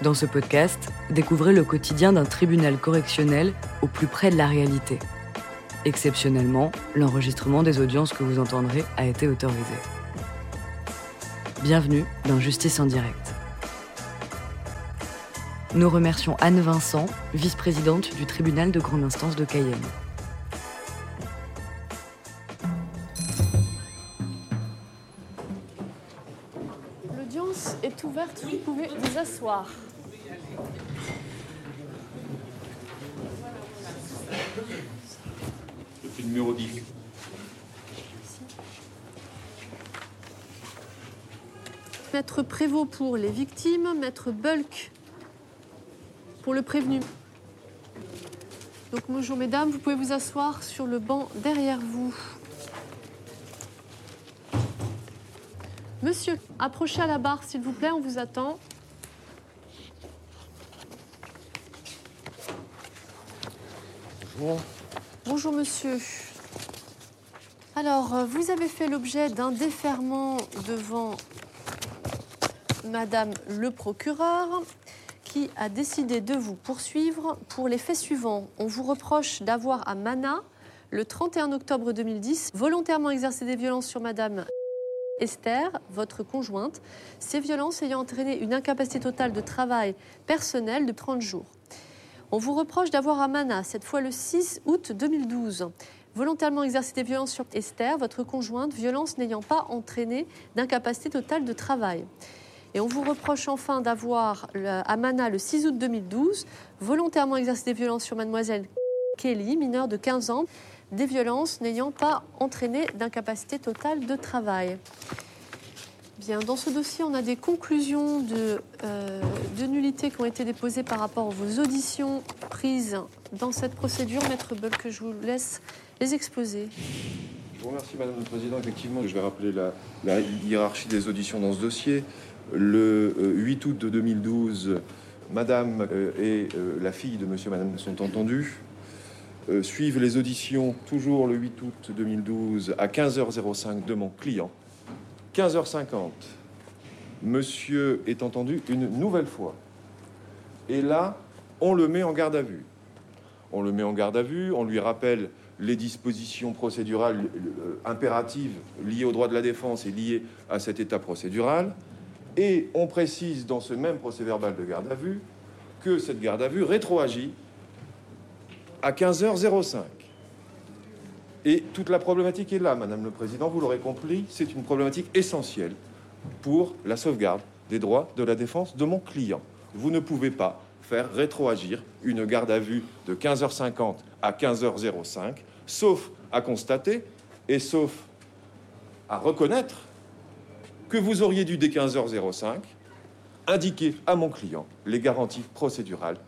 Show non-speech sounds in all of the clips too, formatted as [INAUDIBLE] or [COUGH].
Dans ce podcast, découvrez le quotidien d'un tribunal correctionnel au plus près de la réalité. Exceptionnellement, l'enregistrement des audiences que vous entendrez a été autorisé. Bienvenue dans Justice en direct. Nous remercions Anne Vincent, vice-présidente du tribunal de grande instance de Cayenne. Vous asseoir. Depuis le numéro 10. Maître Prévost pour les victimes, Maître Bulk pour le prévenu. Donc bonjour mesdames, vous pouvez vous asseoir sur le banc derrière vous. Monsieur, approchez à la barre s'il vous plaît, on vous attend. Bonjour. Monsieur. Alors, euh, vous avez fait l'objet d'un déferment devant Madame le procureur qui a décidé de vous poursuivre pour les faits suivants. On vous reproche d'avoir à Mana, le 31 octobre 2010, volontairement exercé des violences sur Madame Esther, votre conjointe, ces violences ayant entraîné une incapacité totale de travail personnel de 30 jours. On vous reproche d'avoir à Mana, cette fois le 6 août 2012, volontairement exercé des violences sur Esther, votre conjointe, violences n'ayant pas entraîné d'incapacité totale de travail. Et on vous reproche enfin d'avoir le- à Mana le 6 août 2012 volontairement exercé des violences sur mademoiselle Kelly, mineure de 15 ans, des violences n'ayant pas entraîné d'incapacité totale de travail. Dans ce dossier, on a des conclusions de, euh, nullité qui ont été déposées par rapport à vos auditions prises dans cette procédure. Maître que je vous laisse les exposer. Je vous remercie, Madame le Président. Effectivement, je vais rappeler la, la hiérarchie des auditions dans ce dossier. Le euh, 8 août de 2012, Madame euh, et euh, la fille de Monsieur et Madame sont entendues. Euh, suivent les auditions, toujours le 8 août 2012, à 15h05 de mon client. 15h50, Monsieur est entendu une nouvelle fois. Et là, on le met en garde à vue. On le met en garde à vue, on lui rappelle les dispositions procédurales euh, impératives liées au droit de la défense et liées à cet état procédural. Et on précise dans ce même procès verbal de garde à vue que cette garde à vue rétroagit à 15h05. Et toute la problématique est là, Madame le Président, vous l'aurez compris, c'est une problématique essentielle pour la sauvegarde des droits de la défense de mon client. Vous ne pouvez pas faire rétroagir une garde à vue de 15h50 à 15h05, sauf à constater et sauf à reconnaître que vous auriez dû, dès 15h05, indiquer à mon client les garanties procédurales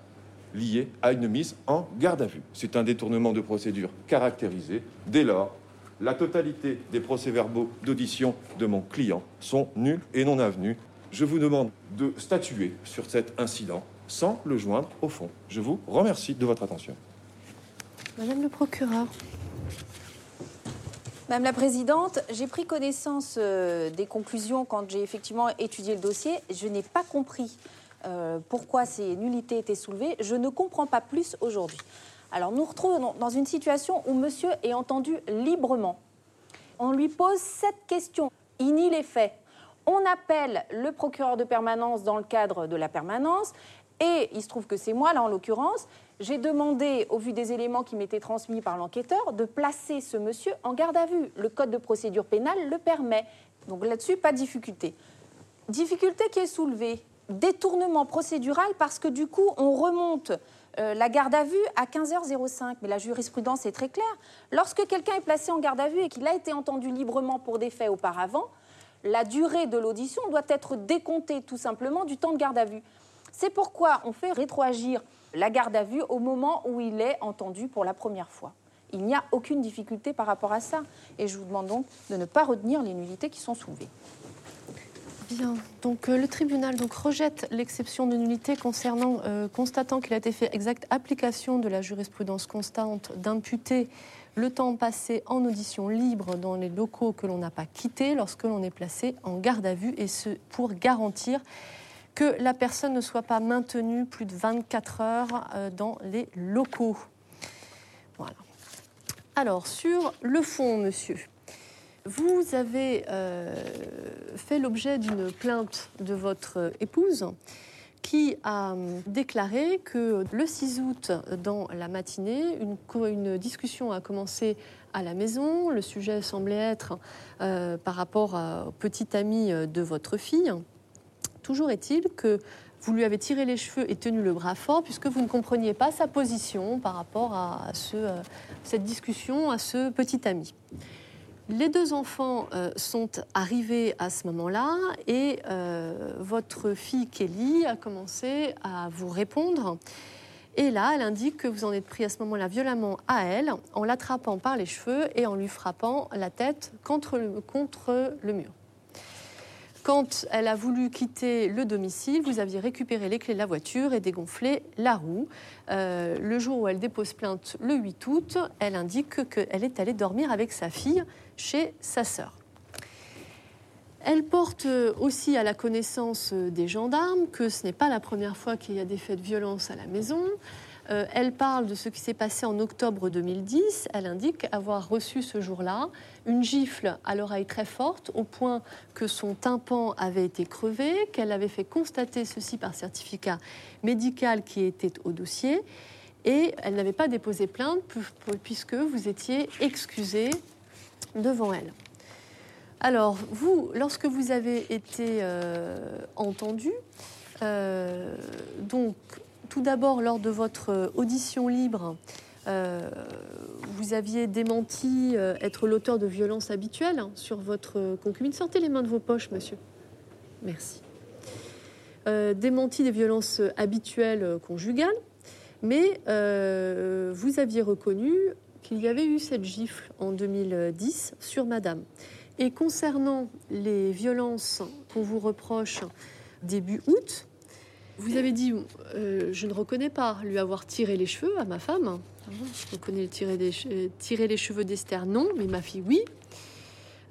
liées à une mise en garde à vue. C'est un détournement de procédure caractérisé. Dès lors, la totalité des procès-verbaux d'audition de mon client sont nuls et non avenus. Je vous demande de statuer sur cet incident sans le joindre au fond. Je vous remercie de votre attention. Madame le procureur. Madame la Présidente, j'ai pris connaissance euh, des conclusions quand j'ai effectivement étudié le dossier. Je n'ai pas compris euh, pourquoi ces nullités étaient soulevées. Je ne comprends pas plus aujourd'hui. Alors nous retrouvons dans une situation où monsieur est entendu librement. On lui pose sept questions. Il nie les faits. On appelle le procureur de permanence dans le cadre de la permanence. Et il se trouve que c'est moi, là en l'occurrence, j'ai demandé, au vu des éléments qui m'étaient transmis par l'enquêteur, de placer ce monsieur en garde à vue. Le code de procédure pénale le permet. Donc là-dessus, pas de difficulté. Difficulté qui est soulevée, détournement procédural parce que du coup, on remonte euh, la garde à vue à 15h05. Mais la jurisprudence est très claire. Lorsque quelqu'un est placé en garde à vue et qu'il a été entendu librement pour des faits auparavant, la durée de l'audition doit être décomptée tout simplement du temps de garde à vue. C'est pourquoi on fait rétroagir la garde à vue au moment où il est entendu pour la première fois. Il n'y a aucune difficulté par rapport à ça. Et je vous demande donc de ne pas retenir les nullités qui sont soulevées. Bien, donc euh, le tribunal donc, rejette l'exception de nullité concernant, euh, constatant qu'il a été fait exacte application de la jurisprudence constante d'imputer le temps passé en audition libre dans les locaux que l'on n'a pas quittés lorsque l'on est placé en garde à vue, et ce pour garantir que la personne ne soit pas maintenue plus de 24 heures euh, dans les locaux. Voilà. Alors, sur le fond, monsieur, vous avez fait l'objet d'une plainte de votre épouse qui a déclaré que le 6 août, dans la matinée, une, discussion a commencé à la maison. Le sujet semblait être euh, par rapport au petit ami de votre fille. Toujours est-il que vous lui avez tiré les cheveux et tenu le bras fort puisque vous ne compreniez pas sa position par rapport à euh, cette discussion, à ce petit ami. Les deux enfants euh, sont arrivés à ce moment-là et euh, votre fille Kelly a commencé à vous répondre. Et là, elle indique que vous en êtes pris à ce moment-là violemment à elle en l'attrapant par les cheveux et en lui frappant la tête contre le, contre le mur. Quand elle a voulu quitter le domicile, vous aviez récupéré les clés de la voiture et dégonflé la roue. Euh, le jour où elle dépose plainte, le 8 août, elle indique qu'elle est allée dormir avec sa fille chez sa sœur. Elle porte aussi à la connaissance des gendarmes que ce n'est pas la première fois qu'il y a des faits de violence à la maison. Euh, elle parle de ce qui s'est passé en octobre 2010. Elle indique avoir reçu ce jour-là une gifle à l'oreille très forte au point que son tympan avait été crevé, qu'elle avait fait constater ceci par certificat médical qui était au dossier. Et elle n'avait pas déposé plainte puisque vous étiez excusé devant elle. Alors, vous, lorsque vous avez été euh, entendu, euh, donc tout d'abord, lors de votre audition libre, euh, vous aviez démenti euh, être l'auteur de violences habituelles sur votre concubine. Sortez les mains de vos poches, monsieur. Merci. Euh, démenti des violences habituelles conjugales, mais vous aviez reconnu qu'il y avait eu cette gifle en 2010 sur madame. Et concernant les violences qu'on vous reproche début août, vous avez dit, euh, je ne reconnais pas lui avoir tiré les cheveux à ma femme. Je reconnais tirer, des, les cheveux d'Esther, non, mais ma fille, oui.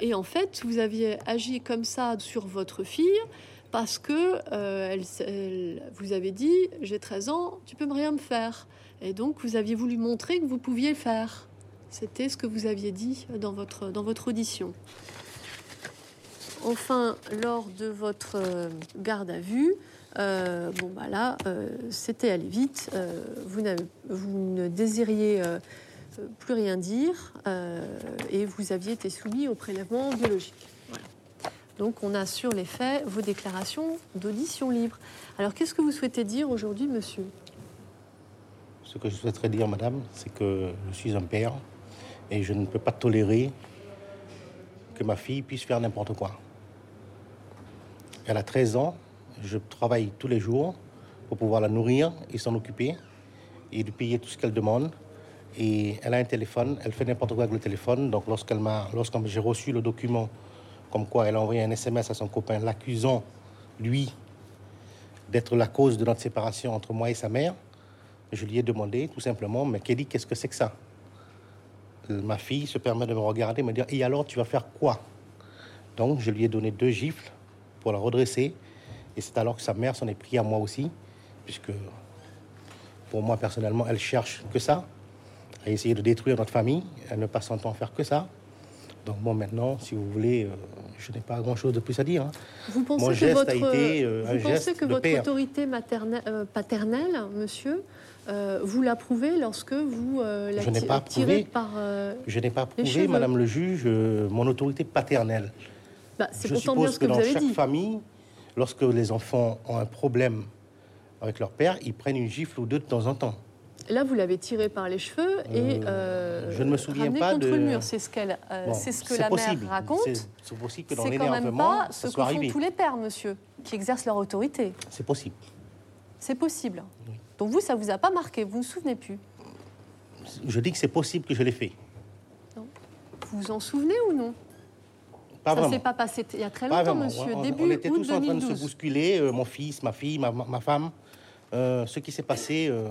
Et en fait, vous aviez agi comme ça sur votre fille parce que euh, vous avez dit, j'ai 13 ans, tu peux rien me faire. Et donc, vous aviez voulu montrer que vous pouviez le faire. C'était ce que vous aviez dit dans votre, dans votre audition. Enfin, lors de votre euh, garde à vue, euh, bon, bah là, euh, c'était aller vite. Euh, vous, vous, ne désiriez plus rien dire et vous aviez été soumis au prélèvement biologique. Donc, on a sur les faits vos déclarations d'audition libre. Alors, qu'est-ce que vous souhaitez dire aujourd'hui, monsieur? Ce que je souhaiterais dire, madame, c'est que je suis un père et je ne peux pas tolérer que ma fille puisse faire n'importe quoi. Elle a 13 ans, je travaille tous les jours pour pouvoir la nourrir et s'en occuper et lui payer tout ce qu'elle demande. Et elle a un téléphone, elle fait n'importe quoi avec le téléphone. Donc lorsqu'elle m'a, lorsque j'ai reçu le document comme quoi elle a envoyé un SMS à son copain l'accusant, lui, d'être la cause de notre séparation entre moi et sa mère, je lui ai demandé tout simplement, mais Kelly, qu'est-ce que c'est que ça? Ma fille se permet de me regarder, me dire, et alors tu vas faire quoi? Donc je lui ai donné deux gifles pour la redresser et c'est alors que sa mère s'en est pris à moi aussi, puisque pour moi personnellement, elle cherche que ça, à essayer de détruire notre famille, elle ne passe son temps à faire que ça. Donc bon, maintenant, si vous voulez, euh, je n'ai pas grand-chose de plus à dire. Hein. Vous pensez Mon geste a été euh, vous pensez que votre autorité maternelle, euh, paternelle, monsieur, vous l'approuvez lorsque vous la je n'ai pas tirez par Je n'ai pas approuvé, Madame le juge, mon autorité paternelle. Bah, c'est pourtant bien ce que, que vous avez chaque famille, lorsque les enfants ont un problème avec leur père, ils prennent une gifle ou deux de temps en temps. Là, vous l'avez tiré par les cheveux et euh, je ne me souviens pas contre de. le mur. C'est ce qu'elle, euh, c'est ce que la possible. mère raconte. C'est possible que dans C'est quand même pas ce que font tous les pères, monsieur, qui exercent leur autorité. C'est possible. C'est possible. Donc vous, ça vous a pas marqué. Vous ne vous souvenez plus. Je dis que c'est possible que je l'ai fait. Non. Vous vous en souvenez ou non? Pas ça ne s'est pas passé il y a très longtemps, monsieur. On, Début on était tous en train de se bousculer, euh, mon fils, ma fille, ma, ma femme. Euh, ce qui s'est passé euh,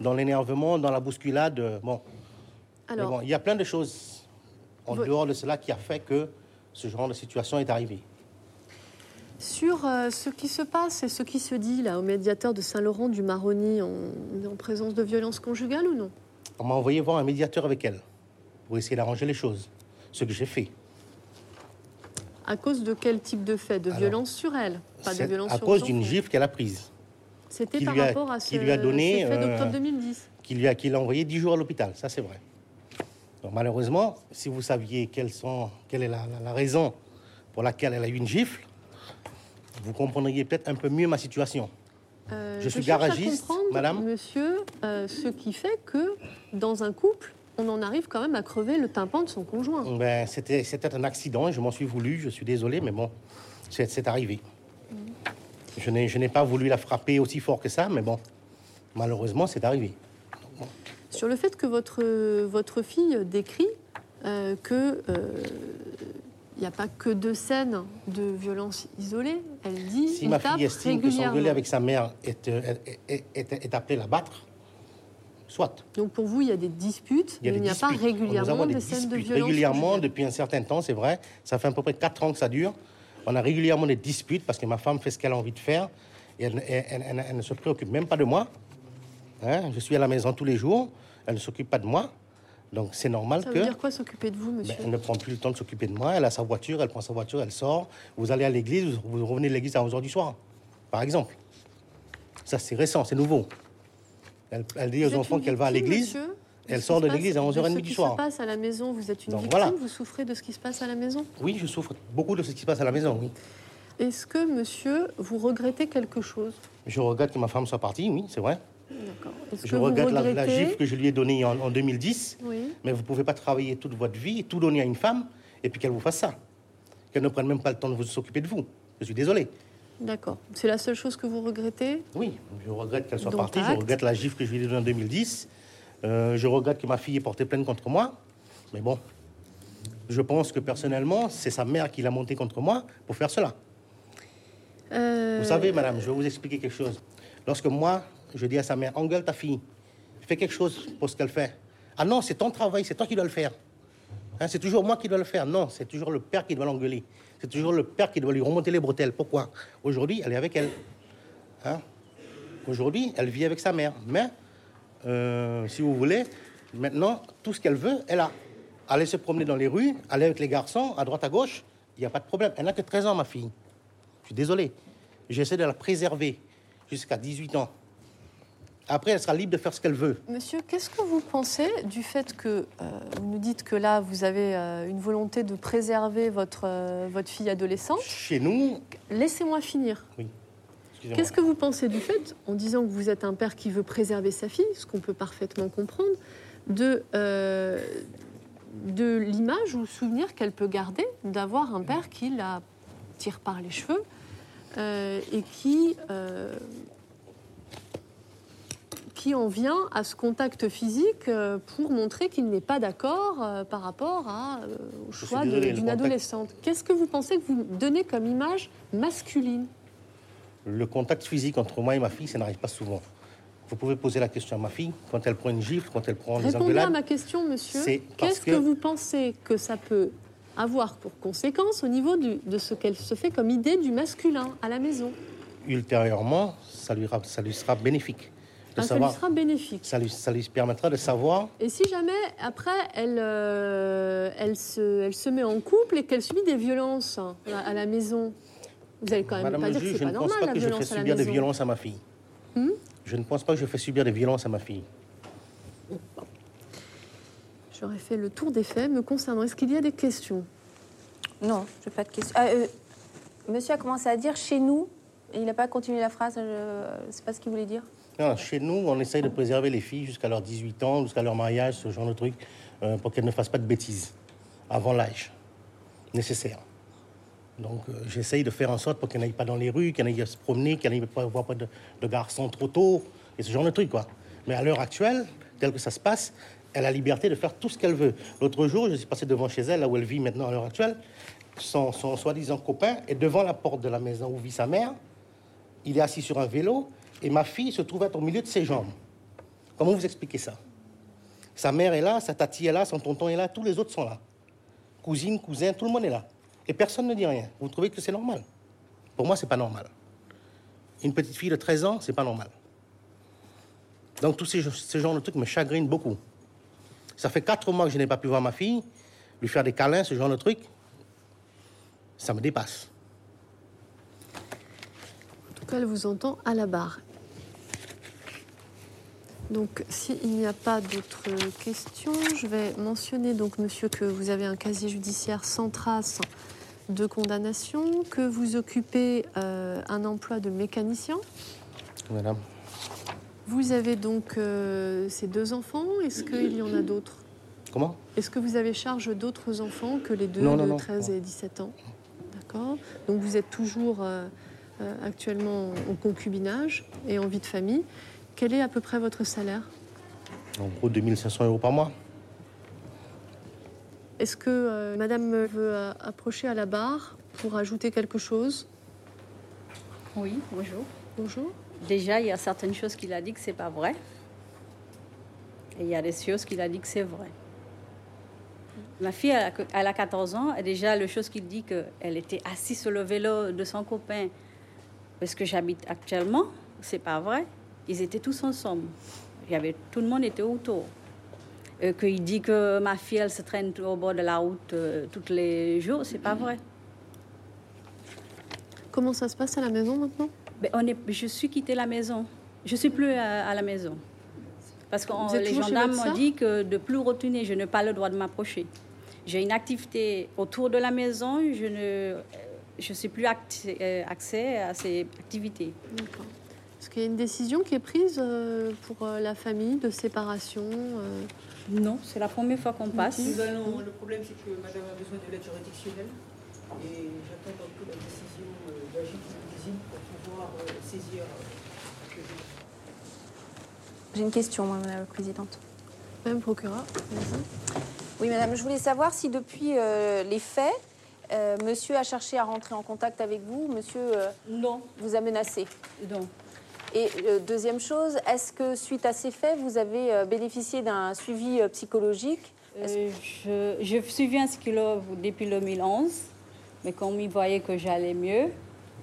dans l'énervement, dans la bousculade, bon. Alors, bon, il y a plein de choses en dehors de cela qui a fait que ce genre de situation est arrivé. Sur ce qui se passe et ce qui se dit là au médiateur de Saint-Laurent du Maroni, on est en présence de violence conjugale ou non? On m'a envoyé voir un médiateur avec elle pour essayer d'arranger les choses. Ce que j'ai fait. À cause de quel type de fait? De Alors, violence sur elle? Pas de violence à sur cause d'une gifle qu'elle a prise, C'était par a- rapport à ce, qui lui a donné, ces faits euh, d'octobre 2010. qui lui a, qui l'a envoyé 10 jours à l'hôpital. Ça, c'est vrai. Donc, malheureusement, si vous saviez quelles sont, quelle est la, la- la raison pour laquelle elle a eu une gifle, vous comprendriez peut-être un peu mieux ma situation. Euh, je suis à garagiste, comprendre, madame. Monsieur, euh, ce qui fait que dans un couple, on en arrive quand même à crever le tympan de son conjoint. Ben, c'était, c'était un accident, je m'en suis voulu, je suis désolé, mais bon, c'est, c'est arrivé. Je n'ai, je n'ai pas voulu la frapper aussi fort que ça, mais bon, malheureusement, c'est arrivé. Sur le fait que votre, votre fille décrit euh, que il n'y a pas que deux scènes de violence isolée, elle dit Si ma fille estime que s'engueuler avec sa mère est, euh, est, est- est- est appelé la battre, soit. Donc pour vous, il y a des disputes, Il mais il n'y a pas disputes. Régulièrement des, des scènes de violence régulièrement depuis un certain temps, c'est vrai. Ça fait à peu près 4 ans que ça dure. On a régulièrement des disputes parce que ma femme fait ce qu'elle a envie de faire et elle, elle- elle- elle- elle ne se préoccupe même pas de moi. Hein, Je suis à la maison tous les jours, elle ne s'occupe pas de moi. Donc c'est normal Ça que veut dire quoi s'occuper de vous, ben, monsieur elle ne prend plus le temps de s'occuper de moi. Elle a sa voiture, elle prend sa voiture, elle sort. Vous allez à l'église, vous vous revenez de l'église à 11h du soir, par exemple. Ça c'est récent, c'est nouveau. Elle, elle dit aux enfants qu'elle va à l'église. elle ce qui sort de l'église à de 11h30 ce du qui soir. se passe à la maison, vous êtes une Donc, victime, voilà? vous souffrez de ce qui se passe à la maison? Oui, je souffre beaucoup de ce qui se passe à la maison, oui. Est-ce que, monsieur, vous regrettez quelque chose? Je regrette que ma femme soit partie, oui, c'est vrai. Je que vous regrette la, la regrettez- gifle que je lui ai donnée en, en 2010. Oui. Mais vous ne pouvez pas travailler toute votre vie, tout donner à une femme, et puis qu'elle vous fasse ça. Qu'elle ne prenne même pas le temps de vous s'occuper de vous. Je suis désolé. D'accord. C'est la seule chose que vous regrettez Oui, je regrette qu'elle soit Donc, partie. Je regrette la gifle que je lui ai donnée en 2010. Euh, je regrette que ma fille ait porté plainte contre moi. Mais bon, je pense que personnellement, c'est sa mère qui l'a monté contre moi pour faire cela. Euh, Vous savez, madame, je vais vous expliquer quelque chose. Lorsque moi, je dis à sa mère, engueule ta fille, fais quelque chose pour ce qu'elle fait. Ah non, c'est ton travail, c'est toi qui dois le faire. Hein, c'est toujours moi qui dois le faire. Non, c'est toujours le père qui doit l'engueuler. C'est toujours le père qui doit lui remonter les bretelles. Pourquoi? Aujourd'hui, elle est avec elle. Hein? Aujourd'hui, elle vit avec sa mère. Mais, euh, si vous voulez, maintenant, tout ce qu'elle veut, elle a. Aller se promener dans les rues, aller avec les garçons, à droite, à gauche, il n'y a pas de problème. Elle n'a que 13 ans, ma fille. Je suis désolé. J'essaie de la préserver jusqu'à 18 ans. Après, elle sera libre de faire ce qu'elle veut. Monsieur, qu'est-ce que vous pensez du fait que euh, vous nous dites que là, vous avez euh, une volonté de préserver votre, euh, votre fille adolescente Chez nous, Laissez-moi finir. oui. Qu'est-ce que vous pensez du fait, en disant que vous êtes un père qui veut préserver sa fille, ce qu'on peut parfaitement comprendre, de, de l'image ou souvenir qu'elle peut garder d'avoir un père qui la tire par les cheveux et qui, qui en vient à ce contact physique euh, pour montrer qu'il n'est pas d'accord euh, par rapport à, euh, au choix d'une adolescente. Qu'est-ce que vous pensez que vous donnez comme image masculine? Le contact physique entre moi et ma fille, ça n'arrive pas souvent. Vous pouvez poser la question à ma fille, quand elle prend une gifle, quand elle prend des Répondez à ma question, monsieur. Qu'est-ce que... que- vous pensez que ça peut avoir pour conséquence au niveau du- de ce qu'elle se fait comme idée du masculin à la maison? Ultérieurement, ça lui, ra- ça lui sera bénéfique. De Ah, Ça savoir, lui sera bénéfique. ça, lui, ça lui permettra de savoir Et si jamais, après, elle, euh, elle, se, elle se met en couple et qu'elle subit des violences à, à la maison, vous allez quand même Madame pas dire que c'est je pas ne pense normal pas la que je fais subir des violences à ma fille. Hmm je ne pense pas que je fais subir des violences à ma fille. J'aurais fait le tour des faits me concernant. Est-ce qu'il y a des questions? Non, je n'ai pas de question. Ah, euh, monsieur a commencé à dire chez nous. et Il n'a pas continué la phrase. Je ne sais pas ce qu'il voulait dire. Chez nous, on essaye de préserver les filles jusqu'à leurs 18 ans, jusqu'à leur mariage, ce genre de truc, euh, pour qu'elles ne fassent pas de bêtises avant l'âge nécessaire. Donc, euh, j'essaye de faire en sorte pour qu'elles n'aillent pas dans les rues, qu'elles n'aillent se promener, qu'elles n'aillent pas voir pas de, de garçons trop tôt, et ce genre de truc, quoi. Mais à l'heure actuelle, tel que ça se passe, elle a la liberté de faire tout ce qu'elle veut. L'autre jour, je suis passé devant chez elle, là où elle vit maintenant à l'heure actuelle, son, son soi-disant copain est devant la porte de la maison où vit sa mère, il est assis sur un vélo et ma fille se trouve être au milieu de ses jambes. Comment vous expliquez ça? Sa mère est là, sa tati est là, son tonton est là, tous les autres sont là. Cousine, cousin, tout le monde est là. Et personne ne dit rien. Vous trouvez que c'est normal? Pour moi, c'est pas normal. Une petite fille de 13 ans, c'est pas normal. Donc tous ces, ce genre de trucs me chagrinent beaucoup. Ça fait quatre mois que je n'ai pas pu voir ma fille, lui faire des câlins, ce genre de trucs. Ça me dépasse. En tout cas, elle vous entend à la barre. Donc, s'il n'y a pas d'autres questions, je vais mentionner donc, monsieur, que vous avez un casier judiciaire sans trace de condamnation, que vous occupez euh, un emploi de mécanicien. Madame. Vous avez donc euh, ces deux enfants. Est-ce qu'il y en a d'autres? Comment? Est-ce que vous avez charge d'autres enfants que les deux Non, de non, non. 13 et 17 ans? D'accord. Donc vous êtes toujours euh, actuellement en concubinage et en vie de famille. Quel est à peu près votre salaire? En gros, 2500 euros par mois. Est-ce que euh, madame veut euh, approcher à la barre pour ajouter quelque chose? Oui, bonjour. Bonjour. Déjà, il y a certaines choses qu'il a dit que c'est pas vrai. Et il y a des choses qu'il a dit que c'est vrai. Ma fille, elle a, que- elle a 14 ans, et déjà, le chose qu'il dit qu'elle était assise sur le vélo de son copain, parce que j'habite actuellement, c'est pas vrai. Ils étaient tous ensemble. Il y avait, tout le monde était autour. Euh, qu'il dit que ma fille, elle se traîne au bord de la route euh, tous les jours, c'est pas vrai. Comment ça se passe à la maison maintenant? Ben, on est, je suis quitté la maison. Je suis plus à, à la maison. Parce que les gendarmes m'ont dit que de plus retourner, je n'ai pas le droit de m'approcher. J'ai une activité autour de la maison, je ne je suis plus euh, accès à ces activités. D'accord. Est-ce qu'il y a une décision qui est prise euh, pour euh, la famille de séparation euh, Non, c'est la première fois qu'on passe. Nous allons- le problème, c'est que madame a besoin de l'aide juridictionnelle et j'attends donc que la décision de la justice pour pouvoir saisir le. J'ai une question, Madame la Présidente. Madame le procureur. Oui, Madame, je voulais savoir si depuis euh, les faits, euh, Monsieur a cherché à rentrer en contact avec vous, Monsieur euh, Non, vous a menacé. non. Et euh, deuxième chose, est-ce que suite à ces faits, vous avez euh, bénéficié d'un suivi euh, psychologique? Euh, je, je suivi un psychologue depuis le 2011, mais comme il voyait que j'allais mieux,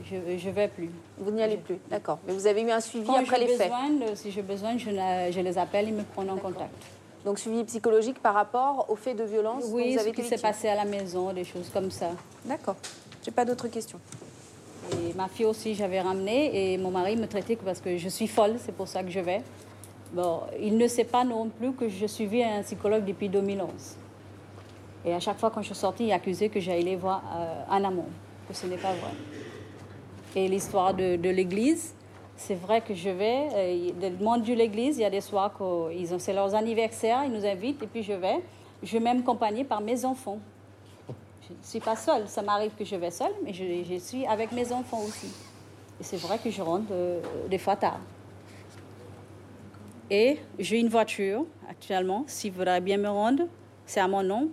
je ne vais plus. Vous n'y allez plus, d'accord. Mais vous avez eu un suivi Quand après les faits. besoin, de- si j'ai besoin, je, je les appelle, ils me prennent en contact. Donc suivi psychologique par rapport aux faits de violence dont Oui, vous ce avez qui été s'est passé à la maison, des choses comme ça. D'accord. J'ai pas d'autres questions. Ma fille aussi, j'avais ramené et mon mari me traitait que parce que je suis folle, c'est pour ça que je vais. Bon, il ne sait pas non plus que je suivais un psychologue depuis 2011. Et à chaque fois quand je suis sortie, il accusait que j'allais voir euh, en amont, que ce n'est pas vrai. Et l'histoire de, l'église, c'est vrai que je vais, euh, le monde de l'église, il y a des soirs ont, c'est leurs anniversaires, ils nous invitent et puis je vais. Je vais accompagnée par mes enfants. Je ne suis pas seule, ça m'arrive que je vais seule, mais je, je suis avec mes enfants aussi. Et c'est vrai que je rentre euh, des fois tard. Et j'ai une voiture actuellement, s'il voudrait bien me rendre, c'est à mon nom,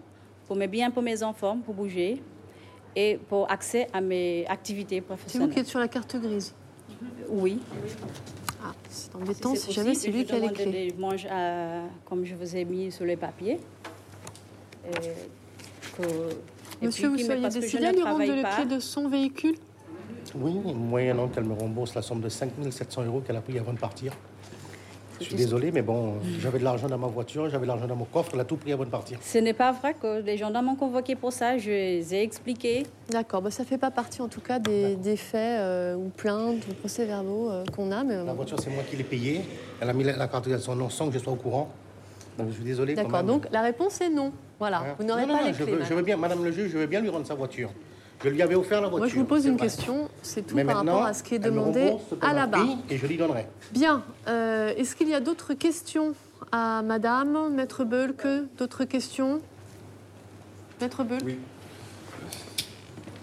pour mes biens pour mes enfants, pour bouger et pour accès à mes activités C'est vous professionnelles. qui êtes sur la carte grise. Oui. Ah, c'est embêtant si, c'est jamais c'est lui je qui a les clés. manches à- comme je vous ai mis sur les papiers. Et que- et Monsieur, puis vous seriez décidé à ne lui rendre pas. clés de son véhicule Oui, moyennant qu'elle me rembourse la somme de 5700 euros qu'elle a pris avant de partir. Je suis désolé, mais bon, j'avais de l'argent dans ma voiture, j'avais de l'argent dans mon coffre, elle a tout pris avant de partir. Ce n'est pas vrai que les gendarmes m'ont convoqué pour ça. Je les ai expliqué. D'accord, bah, ça fait pas partie en tout cas des, des faits euh, ou plaintes ou procès-verbaux euh, qu'on a. Mais, euh, La voiture, c'est moi qui l'ai payée. Elle a mis la la carte de son nom sans que je sois au courant. Donc je suis désolé. D'accord, donc la réponse est non. Voilà, Hein vous n'aurez pas non, les je clés. veux, je madame. veux bien, Madame le juge, je veux bien lui rendre sa voiture. Je lui avais offert la voiture. Moi, je vous pose une vrai. question, c'est tout Mais par rapport à ce qui est demandé à la barre. Et je lui donnerai. Bien, euh, est-ce qu'il y a d'autres questions à Madame, Maître Beulque D'autres questions? Maître Beulque Oui.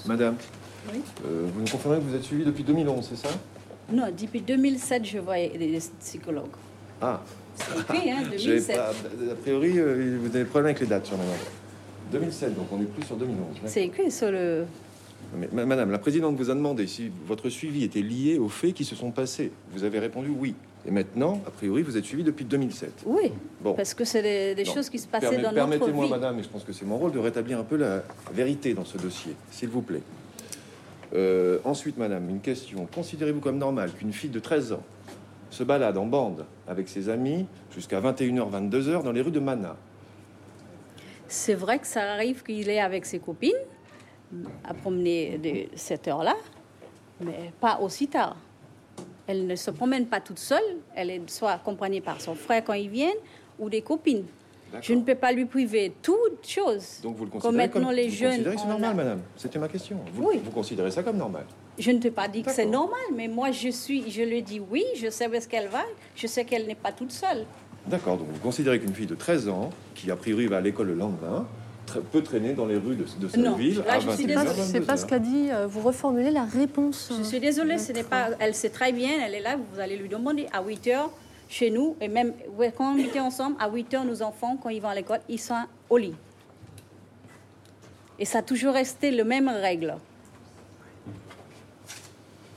Madame, Oui. euh, vous nous confirmez que vous êtes suivi depuis 2011, c'est ça? Non, depuis 2007, je voyais des psychologues. Ah, Hein, j'avais 2007. pas, a priori, euh, vous avez des problèmes avec les dates sur madame. 2007, donc on n'est plus sur 2011. d'accord. C'est écrit sur le. Mais, madame, la présidente vous a demandé si votre suivi était lié aux faits qui se sont passés. Vous avez répondu oui. Et maintenant, a priori, vous êtes suivi depuis 2007. Oui, Bon. parce que c'est des, choses qui se passaient Permet- dans notre Permettez-moi, vie. madame, et je pense que c'est mon rôle, de rétablir un peu la vérité dans ce dossier, s'il vous plaît. Euh, ensuite, madame, une question. Considérez-vous comme normal qu'une fille de 13 ans se balade en bande avec ses amis jusqu'à 21h, 22h dans les rues de Mana C'est vrai que ça arrive qu'il est avec ses copines à promener de cette heure-là, mais pas aussi tard. Elle ne se promène pas toute seule, elle est soit accompagnée par son frère quand ils viennent ou des copines. Je ne peux pas lui priver toute chose. Donc vous le Comme considérez maintenant comme, les vous jeunes. considérez que c'est normal, a- madame C'était ma question. Vous, Oui. vous considérez ça comme normal Je ne t'ai pas dit que c'est normal, mais moi je suis, je lui dis oui, je sais où est-ce qu'elle va, je sais qu'elle n'est pas toute seule. D'accord, donc vous considérez qu'une fille de 13 ans, qui a priori va à l'école le lendemain, tra- peut traîner dans les rues de, de cette Non, ville là, à je suis 21h, désolée. C'est pas ce 22h. qu'a dit. euh, Vous reformulez la réponse. Je suis désolée, ce n'est pas. Elle sait très bien, elle est là, vous allez lui demander à 8 heures chez nous, et même quand on était ensemble, à 8 heures, nos enfants, quand ils vont à l'école, ils sont au lit. Et ça a toujours resté le même règle.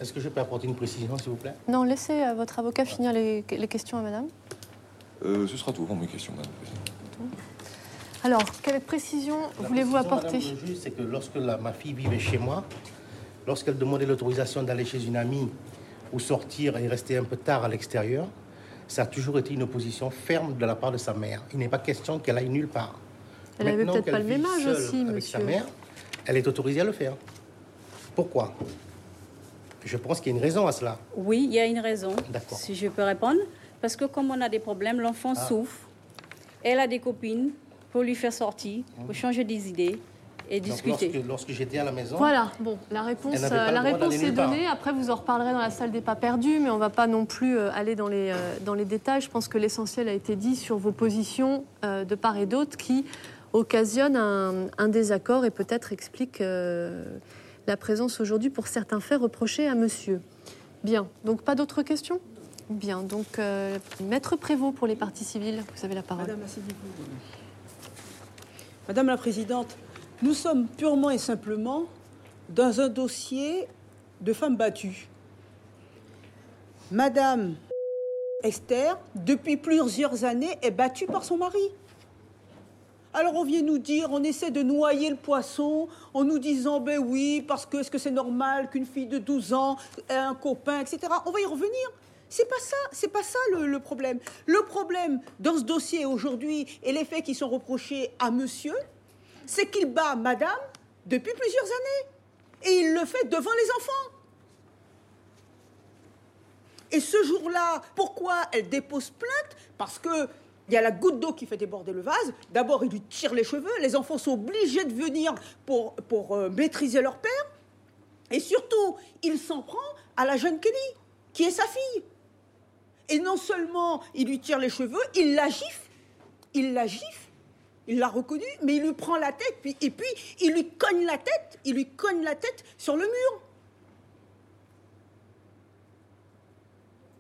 Est-ce que je peux apporter une précision, s'il vous plaît? Non, laissez euh, votre avocat finir les, les questions à madame. Euh, ce sera tout pour mes questions, madame. la. Alors, quelle précision La voulez-vous apporter Madame le juge, c'est que lorsque la- ma fille vivait chez moi, lorsqu'elle demandait l'autorisation d'aller chez une amie ou sortir et rester un peu tard à l'extérieur, ça a toujours été une opposition ferme de la part de sa mère. Il n'est pas question qu'elle aille nulle part. Elle avait Maintenant peut-être pas le même âge aussi, avec monsieur. sa mère, elle est autorisée à le faire. Pourquoi? Je pense qu'il y a une raison à cela. Oui, il y a une raison, D'accord. si je peux répondre. Parce que comme on a des problèmes, l'enfant Ah. souffre, elle a des copines pour lui faire sortir, pour changer des idées et discuter. lorsque, lorsque j'étais à la maison, Voilà, bon, la réponse, euh, la réponse est donnée. Après, vous en reparlerez dans la salle des pas perdus, mais on va pas non plus euh, aller dans les, euh, dans les détails. Je pense que l'essentiel a été dit sur vos positions de part et d'autre qui occasionnent un, un désaccord et peut-être expliquent euh, la présence aujourd'hui pour certains faits reprochés à monsieur. Bien, donc pas d'autres questions? Bien, donc euh, Maître Prévost pour les parties civiles, vous avez la parole. Madame la Présidente, nous sommes purement et simplement dans un dossier de femmes battues. Madame Esther, depuis plusieurs années, est battue par son mari. Alors on vient nous dire, on essaie de noyer le poisson en nous disant, ben oui, parce que est-ce que c'est normal qu'une fille de 12 ans ait un copain, etc. On va y revenir. C'est pas ça, c'est pas ça le, le problème. Le problème dans ce dossier aujourd'hui et les faits qui sont reprochés à monsieur, c'est qu'il bat madame depuis plusieurs années. Et il le fait devant les enfants. Et ce jour-là, pourquoi elle dépose plainte? Parce que il y a la goutte d'eau qui fait déborder le vase. D'abord, il lui tire les cheveux. Les enfants sont obligés de venir pour, euh, maîtriser leur père. Et surtout, il s'en prend à la jeune Kelly, qui est sa fille. Et non seulement il lui tire les cheveux, il la gifle. Il la gifle. Il l'a reconnue, mais il lui prend la tête, et puis il lui cogne la tête. Il lui cogne la tête sur le mur.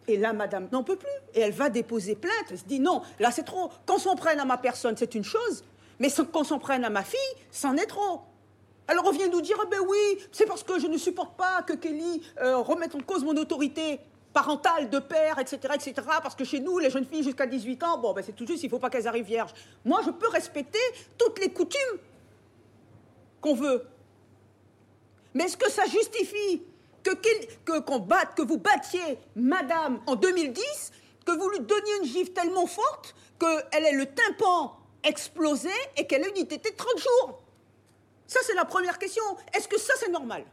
Et là, madame n'en peut plus. Et elle va déposer plainte. Elle se dit non, là c'est trop. Qu'on s'en prenne à ma personne, c'est une chose. Mais qu'on s'en prenne à ma fille, c'en est trop. Alors on vient nous dire, ben oui, c'est parce que je ne supporte pas que Kelly euh, remette en cause mon autorité parentale de père, etc., etc. Parce que chez nous, les jeunes filles jusqu'à 18 ans, bon, ben c'est tout juste, il ne faut pas qu'elles arrivent vierges. Moi, je peux respecter toutes les coutumes qu'on veut. Mais est-ce que ça justifie que, qu'on batte, que vous battiez Madame en 2010, que vous lui donniez une gifle tellement forte qu'elle ait le tympan explosé et qu'elle ait une ITT de 30 jours? Ça, c'est la première question. Est-ce que ça, c'est normal?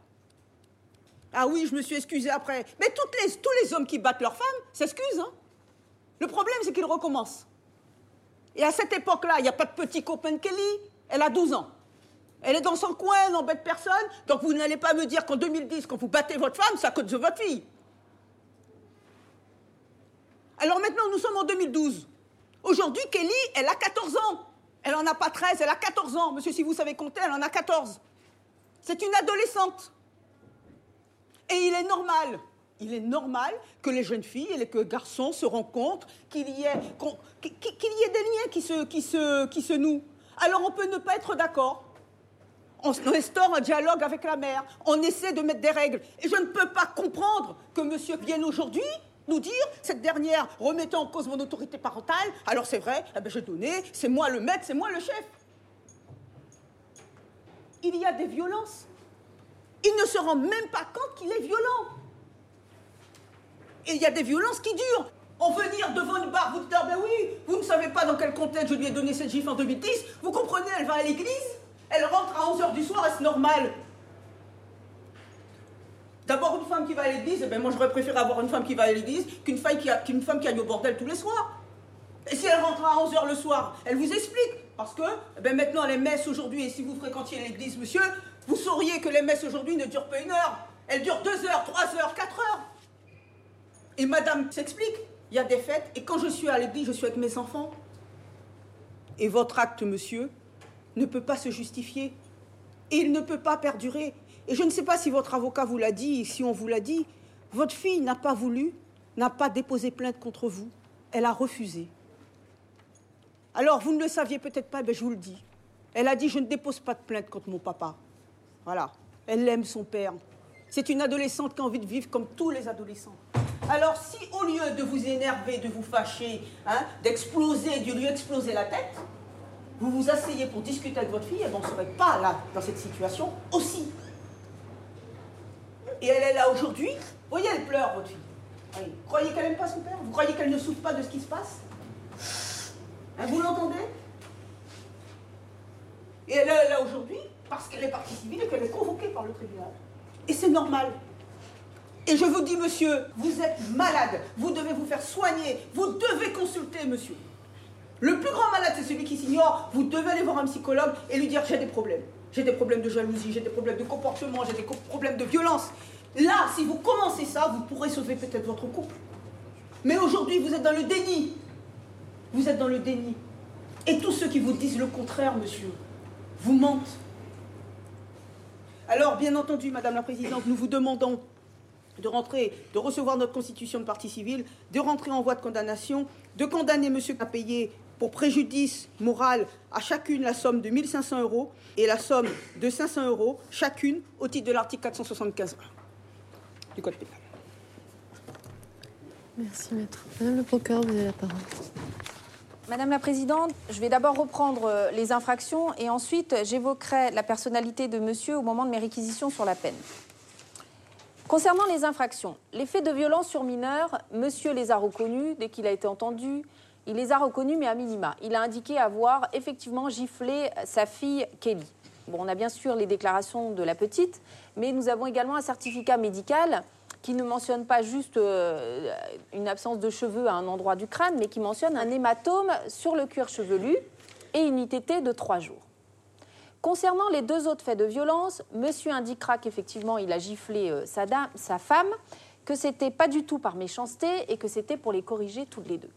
Ah oui, je me suis excusée après. Mais tous les hommes qui battent leurs femmes s'excusent. Hein le problème, c'est qu'ils recommencent. Et à cette époque-là, il n'y a pas de petit copain Kelly. Elle a 12 ans. Elle est dans son coin, elle n'embête personne. Donc vous n'allez pas me dire qu'en 2010, quand vous battez votre femme, à cause de votre fille. Alors maintenant, nous sommes en 2012. Aujourd'hui, Kelly, elle a 14 ans. Elle n'en a pas 13, elle a 14 ans. Monsieur, si vous savez compter, elle en a 14. C'est une adolescente. Et il est normal, il est normal que les jeunes filles et les garçons se rencontrent, qu'il y ait, y ait des liens qui se, qui, se, qui se nouent. Alors on peut ne pas être d'accord. On instaure un dialogue avec la mère. On essaie de mettre des règles. Et je ne peux pas comprendre que monsieur vienne aujourd'hui nous dire, cette dernière remettant en cause mon autorité parentale, alors c'est vrai, eh ben, j'ai donné, c'est moi le maître, c'est moi le chef. Il y a des violences. Il ne se rend même pas compte qu'il est violent. Et il y a des violences qui durent. En venir devant une barre, vous dites, ah ben oui, vous ne savez pas dans quel contexte je lui ai donné cette gifle en 2010. Vous comprenez, elle va à l'église, elle rentre à 11h du soir, est-ce normal? D'abord, une femme qui va à l'église, eh ben moi j'aurais préféré avoir une femme qui va à l'église qu'une femme, qui aille au bordel tous les soirs. Et si elle rentre à 11h le soir, elle vous explique. Parce que eh ben maintenant, les messes aujourd'hui, et si vous fréquentiez l'église, monsieur, vous sauriez que les messes aujourd'hui ne durent pas une heure. Elles durent deux heures, trois heures, quatre heures. Et madame s'explique. Il y a des fêtes, et quand je suis à l'église, je suis avec mes enfants. Et votre acte, monsieur, ne peut pas se justifier. Et il ne peut pas perdurer. Et je ne sais pas si votre avocat vous l'a dit, si on vous l'a dit. Votre fille n'a pas voulu, n'a pas déposé plainte contre vous. Elle a refusé. Alors, vous ne le saviez peut-être pas, mais je vous le dis. Elle a dit Je ne dépose pas de plainte contre mon papa. Voilà. Elle aime son père. C'est une adolescente qui a envie de vivre comme tous les adolescents. Alors, si au lieu de vous énerver, de vous fâcher, hein, d'exploser, du lieu d'exploser la tête, vous vous asseyez pour discuter avec votre fille, elle ne serait pas là, dans cette situation aussi. Et elle est là aujourd'hui. Vous voyez, elle pleure, votre fille. Vous croyez qu'elle n'aime pas son père? Vous croyez qu'elle ne souffre pas de ce qui se passe? Hein, Vous l'entendez? Et elle est là aujourd'hui parce qu'elle est partie civile et qu'elle est convoquée par le tribunal. Et c'est normal. Et je vous dis, monsieur, vous êtes malade. Vous devez vous faire soigner. Vous devez consulter, monsieur. Le plus grand malade, c'est celui qui s'ignore. Vous devez aller voir un psychologue et lui dire j'ai des problèmes. J'ai des problèmes de jalousie, j'ai des problèmes de comportement, j'ai des problèmes de violence. Là, si vous commencez ça, vous pourrez sauver peut-être votre couple. Mais aujourd'hui, vous êtes dans le déni. Vous êtes dans le déni. Et tous ceux qui vous disent le contraire, monsieur, vous mentent. Alors, bien entendu, Madame la Présidente, nous vous demandons de rentrer, de recevoir notre constitution de partie civile, de rentrer en voie de condamnation, de condamner à payer pour préjudice moral à chacune la somme de 1500 euros et la somme de 500 euros chacune au titre de l'article 475 du Code pénal. Merci, maître. Madame le procureur, vous avez la parole. Madame la Présidente, je vais d'abord reprendre euh, les infractions et ensuite j'évoquerai la personnalité de monsieur au moment de mes réquisitions sur la peine. Concernant les infractions, les faits de violence sur mineurs, monsieur les a reconnus dès qu'il a été entendu. Il les a reconnus, mais à minima. Il a indiqué avoir effectivement giflé sa fille Kelly. Bon, on a bien sûr les déclarations de la petite, mais nous avons également un certificat médical qui ne mentionne pas juste euh, une absence de cheveux à un endroit du crâne, mais qui mentionne un hématome sur le cuir chevelu et une ITT de trois jours. Concernant les deux autres faits de violence, monsieur indiquera qu'effectivement il a giflé euh, sa, sa femme, que c'était pas du tout par méchanceté et que c'était pour les corriger toutes les deux.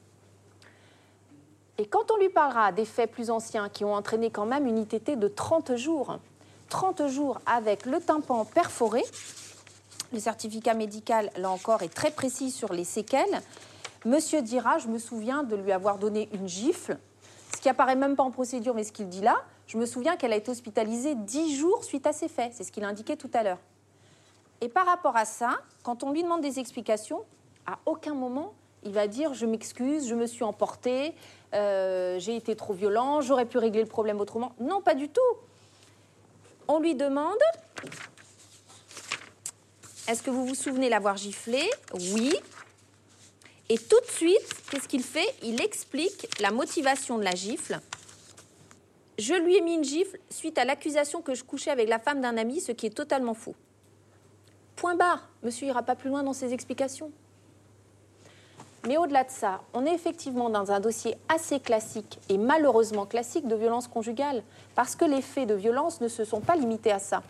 Et quand on lui parlera des faits plus anciens qui ont entraîné quand même une ITT de 30 jours, 30 jours avec le tympan perforé, le certificat médical, là encore, est très précis sur les séquelles. Monsieur dira, je me souviens de lui avoir donné une gifle, ce qui apparaît même pas en procédure, mais ce qu'il dit là, je me souviens qu'elle a été hospitalisée dix jours suite à ces faits. C'est ce qu'il indiquait tout à l'heure. Et par rapport à ça, quand on lui demande des explications, à aucun moment il va dire je m'excuse, je me suis emporté, euh, j'ai été trop violent, j'aurais pu régler le problème autrement. Non, pas du tout. On lui demande est-ce que vous vous souvenez l'avoir giflé? Oui. Et tout de suite, qu'est-ce qu'il fait? Il explique la motivation de la gifle je lui ai mis une gifle suite à l'accusation que je couchais avec la femme d'un ami, ce qui est totalement faux. Point barre. Monsieur ira pas plus loin dans ses explications. Mais au-delà de ça, on est effectivement dans un dossier assez classique et malheureusement classique de violence conjugale, parce que les faits de violence ne se sont pas limités à ça.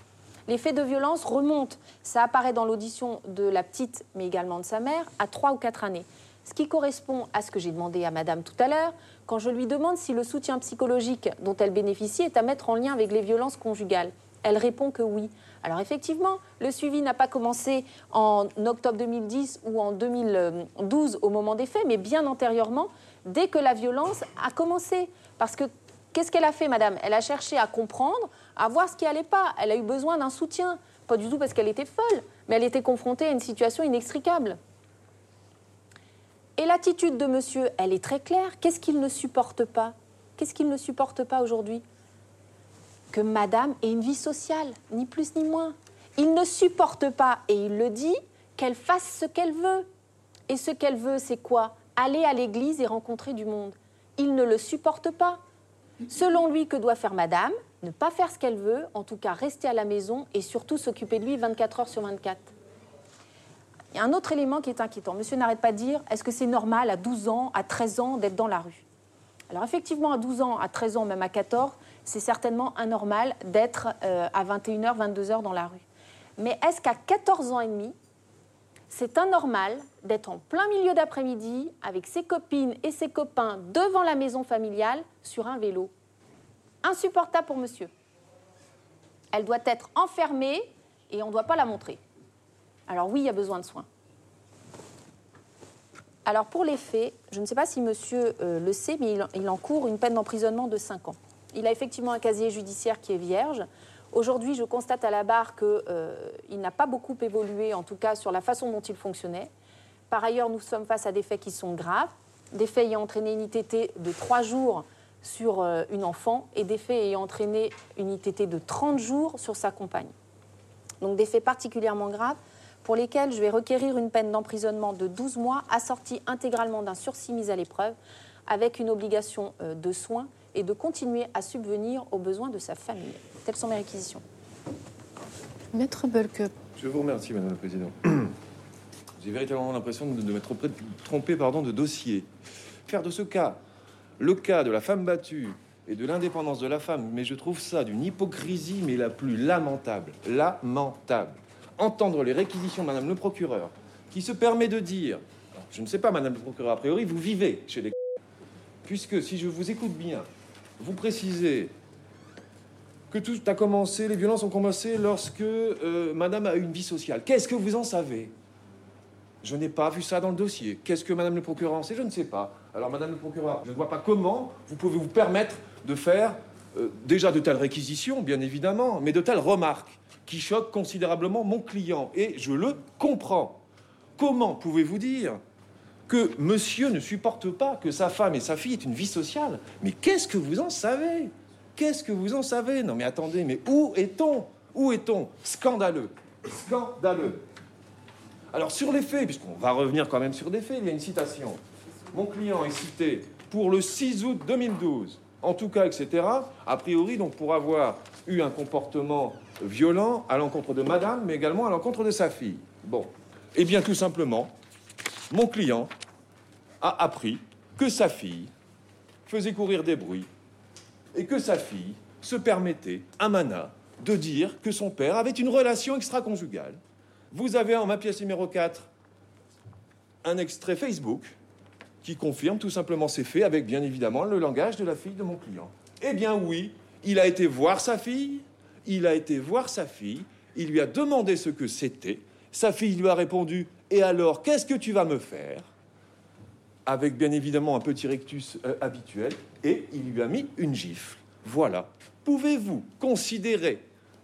Les faits de violence remontent, ça apparaît dans l'audition de la petite, mais également de sa mère, à trois ou quatre années. Ce qui correspond à ce que j'ai demandé à Madame tout à l'heure, quand je lui demande si le soutien psychologique dont elle bénéficie est à mettre en lien avec les violences conjugales. Elle répond que oui. Alors effectivement, le suivi n'a pas commencé en octobre 2010 ou en 2012 au moment des faits, mais bien antérieurement, dès que la violence a commencé. Parce que qu'est-ce qu'elle a fait, madame? Elle a cherché à comprendre, à voir ce qui n'allait pas. Elle a eu besoin d'un soutien. Pas du tout parce qu'elle était folle, mais elle était confrontée à une situation inextricable. Et l'attitude de monsieur, elle est très claire. Qu'est-ce qu'il ne supporte pas? Qu'est-ce qu'il ne supporte pas aujourd'hui? Que madame ait une vie sociale, ni plus ni moins. Il ne supporte pas, et il le dit, qu'elle fasse ce qu'elle veut. Et ce qu'elle veut, c'est quoi? Aller à l'église et rencontrer du monde. Il ne le supporte pas. Selon lui, que doit faire madame? Ne pas faire ce qu'elle veut, en tout cas rester à la maison et surtout s'occuper de lui 24 heures sur 24. Il y a un autre élément qui est inquiétant. Monsieur n'arrête pas de dire est-ce que c'est normal à 12 ans, à 13 ans d'être dans la rue? Alors effectivement, à 12 ans, à 13 ans, même à 14, c'est certainement anormal d'être euh, à 21h, 22h dans la rue. Mais est-ce qu'à 14 ans et demi, c'est anormal d'être en plein milieu d'après-midi avec ses copines et ses copains devant la maison familiale sur un vélo? Insupportable pour monsieur. Elle doit être enfermée et on ne doit pas la montrer. Alors oui, il y a besoin de soins. Alors pour les faits, je ne sais pas si monsieur euh, le sait, mais il, encourt une peine d'emprisonnement de 5 ans. Il a effectivement un casier judiciaire qui est vierge. Aujourd'hui, je constate à la barre qu'il euh, n'a pas beaucoup évolué, en tout cas sur la façon dont il fonctionnait. Par ailleurs, nous sommes face à des faits qui sont graves, des faits ayant entraîné une ITT de 3 jours sur euh, une enfant et des faits ayant entraîné une ITT de 30 jours sur sa compagne. Donc des faits particulièrement graves pour lesquels je vais requérir une peine d'emprisonnement de 12 mois assortie intégralement d'un sursis mis à l'épreuve avec une obligation euh, de soins et de continuer à subvenir aux besoins de sa famille. Telles sont mes réquisitions. Maître Bulke, Je vous remercie, Madame la Présidente. [CLEARS THROAT] J'ai véritablement l'impression de, de m'être trompé- trompé pardon, de dossier. Faire de ce cas le cas de la femme battue et de l'indépendance de la femme, mais je trouve ça d'une hypocrisie, mais la plus lamentable. Lamentable. Entendre les réquisitions de Madame le procureur, qui se permet de dire, je ne sais pas, Madame le procureur, a priori, vous vivez chez les... Puisque, si je vous écoute bien, vous précisez que tout a commencé, les violences ont commencé lorsque euh, Madame a eu une vie sociale. Qu'est-ce que vous en savez? Je n'ai pas vu ça dans le dossier. Qu'est-ce que Madame le procureur en sait? Je ne sais pas. Alors, Madame le procureur, je ne vois pas comment vous pouvez vous permettre de faire euh, déjà de telles réquisitions, bien évidemment, mais de telles remarques qui choquent considérablement mon client. Et je le comprends. Comment pouvez-vous dire que monsieur ne supporte pas que sa femme et sa fille aient une vie sociale? Mais qu'est-ce que vous en savez? Qu'est-ce que vous en savez? Non mais attendez, mais où est-on? Où est-on? Scandaleux. Scandaleux. Alors sur les faits, puisqu'on va revenir quand même sur des faits, il y a une citation. Mon client est cité pour le 6 août 2012, en tout cas, etc. A priori, donc pour avoir eu un comportement violent à l'encontre de madame, mais également à l'encontre de sa fille. Bon. Eh bien, tout simplement, mon client a appris que sa fille faisait courir des bruits et que sa fille se permettait à Mana de dire que son père avait une relation extra-conjugale. Vous avez en ma pièce numéro 4 un extrait Facebook qui confirme tout simplement ces faits avec bien évidemment le langage de la fille de mon client. Eh bien oui, il a été voir sa fille, il a été voir sa fille, il lui a demandé ce que c'était, sa fille lui a répondu Et alors, qu'est-ce que tu vas me faire? Avec bien évidemment un petit rectus euh, habituel, et il lui a mis une gifle. Voilà. Pouvez-vous considérer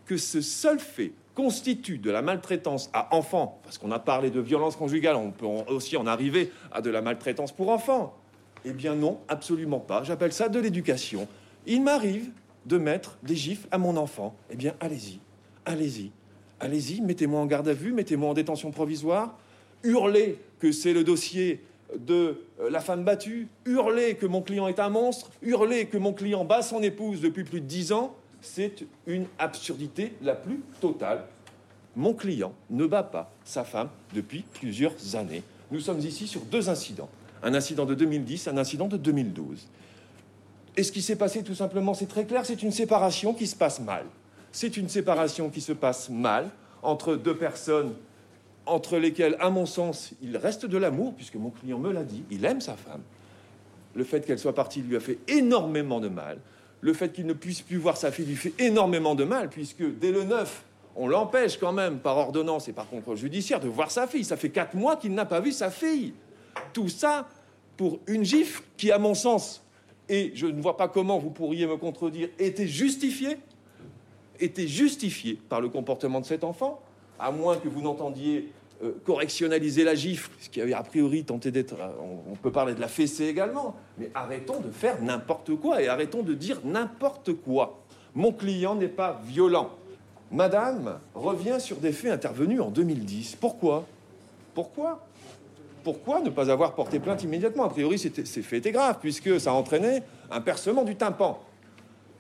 que ce seul fait constitue de la maltraitance à enfants, parce qu'on a parlé de violence conjugale, on peut aussi en arriver à de la maltraitance pour enfants Eh bien non, absolument pas. J'appelle ça de l'éducation. Il m'arrive de mettre des gifles à mon enfant. Eh bien, allez-y, allez-y, allez-y, mettez-moi en garde à vue, mettez-moi en détention provisoire, hurlez que c'est le dossier de euh, la femme battue, hurler que mon client est un monstre, hurler que mon client bat son épouse depuis plus de dix ans, c'est une absurdité la plus totale. Mon client ne bat pas sa femme depuis plusieurs années. Nous sommes ici sur deux incidents. Un incident de 2010, un incident de 2012. Et ce qui s'est passé, tout simplement, c'est très clair, c'est une séparation qui se passe mal. C'est une séparation qui se passe mal entre deux personnes entre lesquelles, à mon sens, il reste de l'amour, puisque mon client me l'a dit, il aime sa femme. Le fait qu'elle soit partie lui a fait énormément de mal. Le fait qu'il ne puisse plus voir sa fille lui fait énormément de mal, puisque dès le 9, on l'empêche quand même, par ordonnance et par contrôle judiciaire, de voir sa fille. Ça fait quatre mois qu'il n'a pas vu sa fille. Tout ça pour une gifle qui, à mon sens, et je ne vois pas comment vous pourriez me contredire, était justifiée, était justifiée par le comportement de cet enfant, à moins que vous n'entendiez euh, correctionnaliser la gifle, ce qui avait a priori tenté d'être. euh, on, peut parler de la fessée également, mais arrêtons de faire n'importe quoi et arrêtons de dire n'importe quoi. Mon client n'est pas violent. Madame revient sur des faits intervenus en 2010. Pourquoi? Pourquoi? Pourquoi ne pas avoir porté plainte immédiatement? A priori, ces faits étaient graves, puisque ça entraînait un percement du tympan.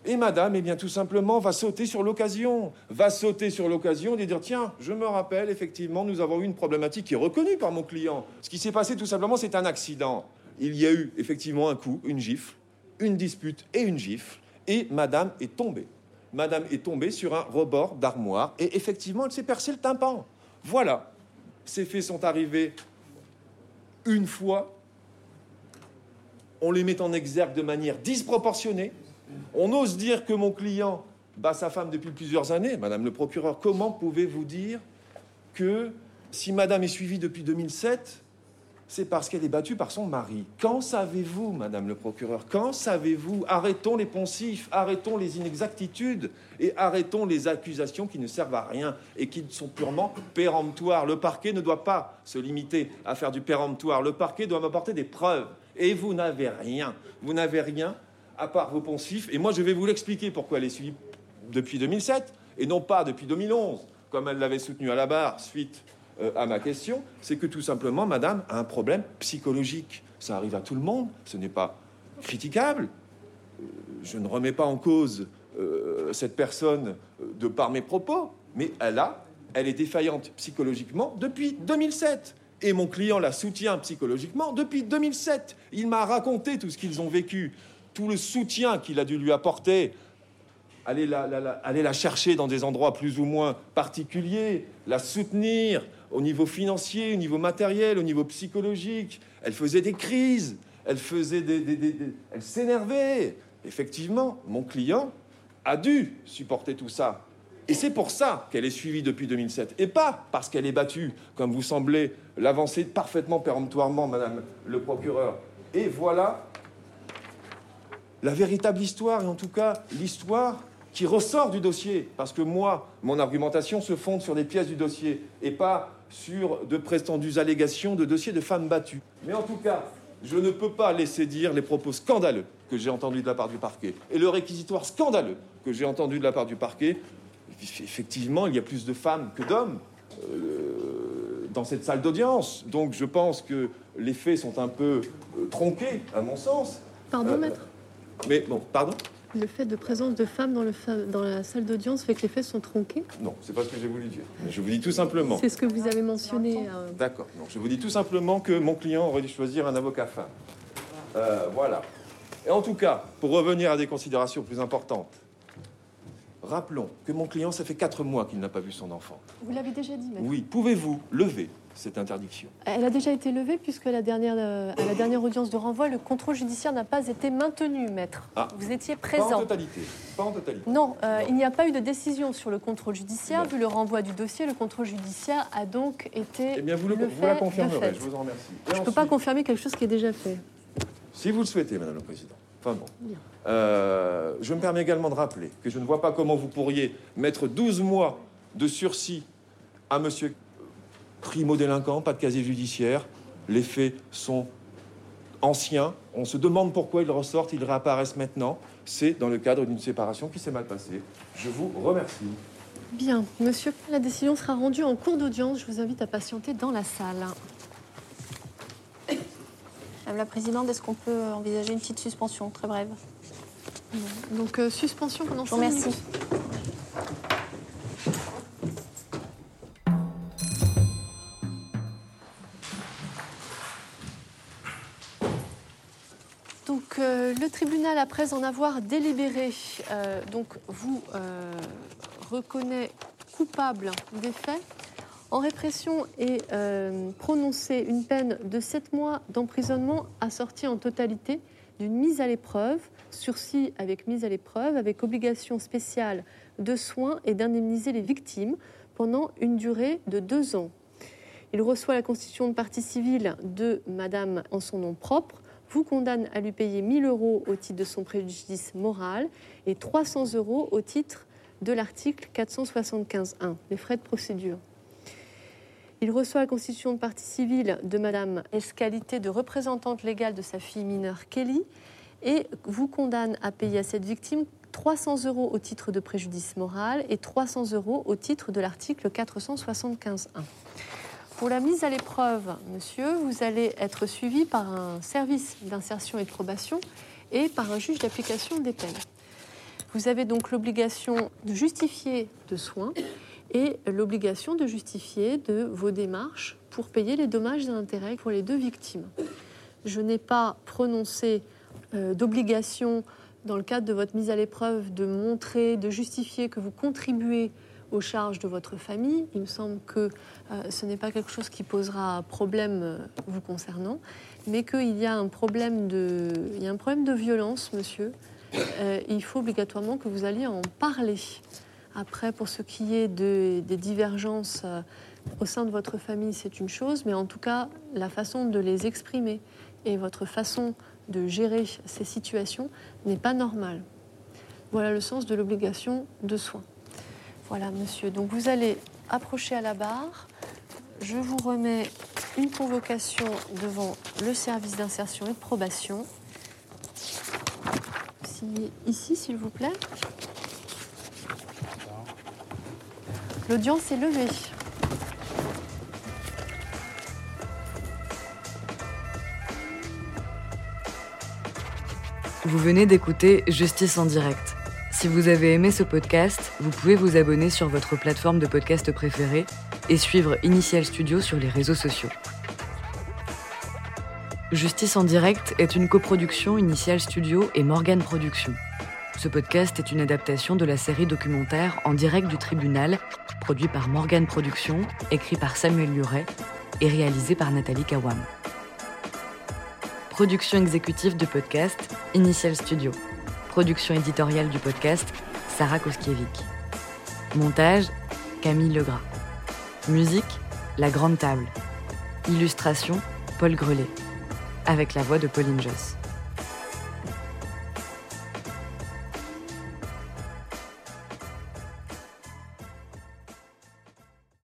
Et madame, eh bien, tout simplement, va sauter sur l'occasion. Va sauter sur l'occasion et dire Tiens, je me rappelle, effectivement, nous avons eu une problématique qui est reconnue par mon client. Ce qui s'est passé, tout simplement, c'est un accident. Il y a eu effectivement un coup, une gifle, une dispute et une gifle. Et madame est tombée. Madame est tombée sur un rebord d'armoire et effectivement, elle s'est percé le tympan. Voilà. Ces faits sont arrivés une fois. On les met en exergue de manière disproportionnée. On ose dire que mon client bat sa femme depuis plusieurs années. Madame le procureur, comment pouvez-vous dire que si madame est suivie depuis 2007, c'est parce qu'elle est battue par son mari? Quand savez-vous, madame le procureur? Quand savez-vous? Arrêtons les poncifs, arrêtons les inexactitudes et arrêtons les accusations qui ne servent à rien et qui sont purement péremptoires. Le parquet ne doit pas se limiter à faire du péremptoire. Le parquet doit m'apporter des preuves. Et vous n'avez rien. Vous n'avez rien à part vos poncifs. Et moi, je vais vous l'expliquer pourquoi elle est suivie depuis 2007 et non pas depuis 2011, comme elle l'avait soutenu à la barre suite euh, à ma question. C'est que tout simplement, madame a un problème psychologique. Ça arrive à tout le monde, ce n'est pas critiquable. Euh, je ne remets pas en cause euh, cette personne de par mes propos, mais elle a, elle est défaillante psychologiquement depuis 2007 et mon client la soutient psychologiquement depuis 2007. Il m'a raconté tout ce qu'ils ont vécu tout le soutien qu'il a dû lui apporter, aller la, chercher dans des endroits plus ou moins particuliers, la soutenir au niveau financier, au niveau matériel, au niveau psychologique. Elle faisait des crises, elle faisait des, elle s'énervait. Effectivement, mon client a dû supporter tout ça. Et c'est pour ça qu'elle est suivie depuis 2007, et pas parce qu'elle est battue, comme vous semblez l'avancer parfaitement péremptoirement, Madame le procureur. Et voilà la véritable histoire, et en tout cas l'histoire qui ressort du dossier. Parce que moi, mon argumentation se fonde sur des pièces du dossier et pas sur de prétendues allégations de dossiers de femmes battues. Mais en tout cas, je ne peux pas laisser dire les propos scandaleux que j'ai entendus de la part du parquet et le réquisitoire scandaleux que j'ai entendu de la part du parquet. Effectivement, il y a plus de femmes que d'hommes euh, dans cette salle d'audience. Donc je pense que les faits sont un peu euh, tronqués, à mon sens. Pardon, euh, maître? Mais bon, pardon le fait de présence de femmes dans, le dans la salle d'audience fait que les faits sont tronqués Non, c'est pas ce que j'ai voulu dire. Je vous dis tout simplement. C'est ce que vous avez mentionné. Euh. D'accord. je vous dis tout simplement que mon client aurait dû choisir un avocat femme. Euh, voilà. Et en tout cas, pour revenir à des considérations plus importantes, rappelons que mon client, ça fait quatre mois qu'il n'a pas vu son enfant. Vous l'avez déjà dit, Oui. Pouvez-vous lever cette interdiction? Elle a déjà été levée puisque la dernière, euh, à la dernière audience de renvoi, le contrôle judiciaire n'a pas été maintenu, maître. Ah. Vous étiez présent. Pas en totalité. Pas en totalité. Non, euh, il n'y a pas eu de décision sur le contrôle judiciaire. Vu le renvoi du dossier, le contrôle judiciaire a donc été. Eh bien, vous, le, vous la confirmerez. Je vous en remercie. je ne peux pas confirmer quelque chose qui est déjà fait. Si vous le souhaitez, Madame la Présidente. Euh, je me permets également de rappeler que je ne vois pas comment vous pourriez mettre 12 mois de sursis à Monsieur primo-délinquant, pas de casier judiciaire. Les faits sont anciens. On se demande pourquoi ils ressortent, ils réapparaissent maintenant. C'est dans le cadre d'une séparation qui s'est mal passée. Je vous remercie. Bien, monsieur, la décision sera rendue en cours d'audience. Je vous invite à patienter dans la salle. Madame la Présidente, est-ce qu'on peut envisager une petite suspension, très brève Donc, euh, suspension pendant Je vous remercie. le tribunal, après en avoir délibéré, euh, donc vous euh, reconnaît coupable des faits. En répression est euh, prononcée une peine de 7 mois d'emprisonnement assortie en totalité d'une mise à l'épreuve, sursis avec mise à l'épreuve, avec obligation spéciale de soins et d'indemniser les victimes pendant une durée de deux ans. Il reçoit la constitution de partie civile de Madame en son nom propre vous condamne à lui payer 1000 euros au titre de son préjudice moral et 300 euros au titre de l'article 475.1, les frais de procédure. Il reçoit la constitution de partie civile de Madame S. qualité de représentante légale de sa fille mineure Kelly et vous condamne à payer à cette victime 300 euros au titre de préjudice moral et 300 euros au titre de l'article 475.1. Pour la mise à l'épreuve, monsieur, vous allez être suivi par un service d'insertion et de probation et par un juge d'application des peines. Vous avez donc l'obligation de justifier de soins et l'obligation de justifier de vos démarches pour payer les dommages et intérêts pour les deux victimes. Je n'ai pas prononcé euh, d'obligation dans le cadre de votre mise à l'épreuve de montrer, de justifier que vous contribuez aux charges de votre famille. Il me semble que euh, ce n'est pas quelque chose qui posera problème euh, vous concernant, mais qu'il y a un problème de, violence, monsieur. Il faut obligatoirement que vous alliez en parler. Après, pour ce qui est de, des divergences euh, au sein de votre famille, c'est une chose, mais en tout cas, la façon de les exprimer et votre façon de gérer ces situations n'est pas normale. Voilà le sens de l'obligation de soins. Voilà, monsieur. Donc vous allez approcher à la barre. Je vous remets une convocation devant le service d'insertion et de probation. Signez ici, s'il vous plaît. L'audience est levée. Vous venez d'écouter Justice en direct. Si vous avez aimé ce podcast, vous pouvez vous abonner sur votre plateforme de podcast préférée et suivre Initial Studio sur les réseaux sociaux. Justice en direct est une coproduction Initial Studio et Morgan Productions. Ce podcast est une adaptation de la série documentaire En direct du tribunal, produit par Morgan Productions, écrit par Samuel Luret et réalisé par Nathalie Kawam. Production exécutive du podcast, Initial Studio. Production éditoriale du podcast, Sarah Koskiewicz. Montage, Camille Legras. Musique, La Grande Table. Illustration, Paul Grelet. Avec la voix de Pauline Joss.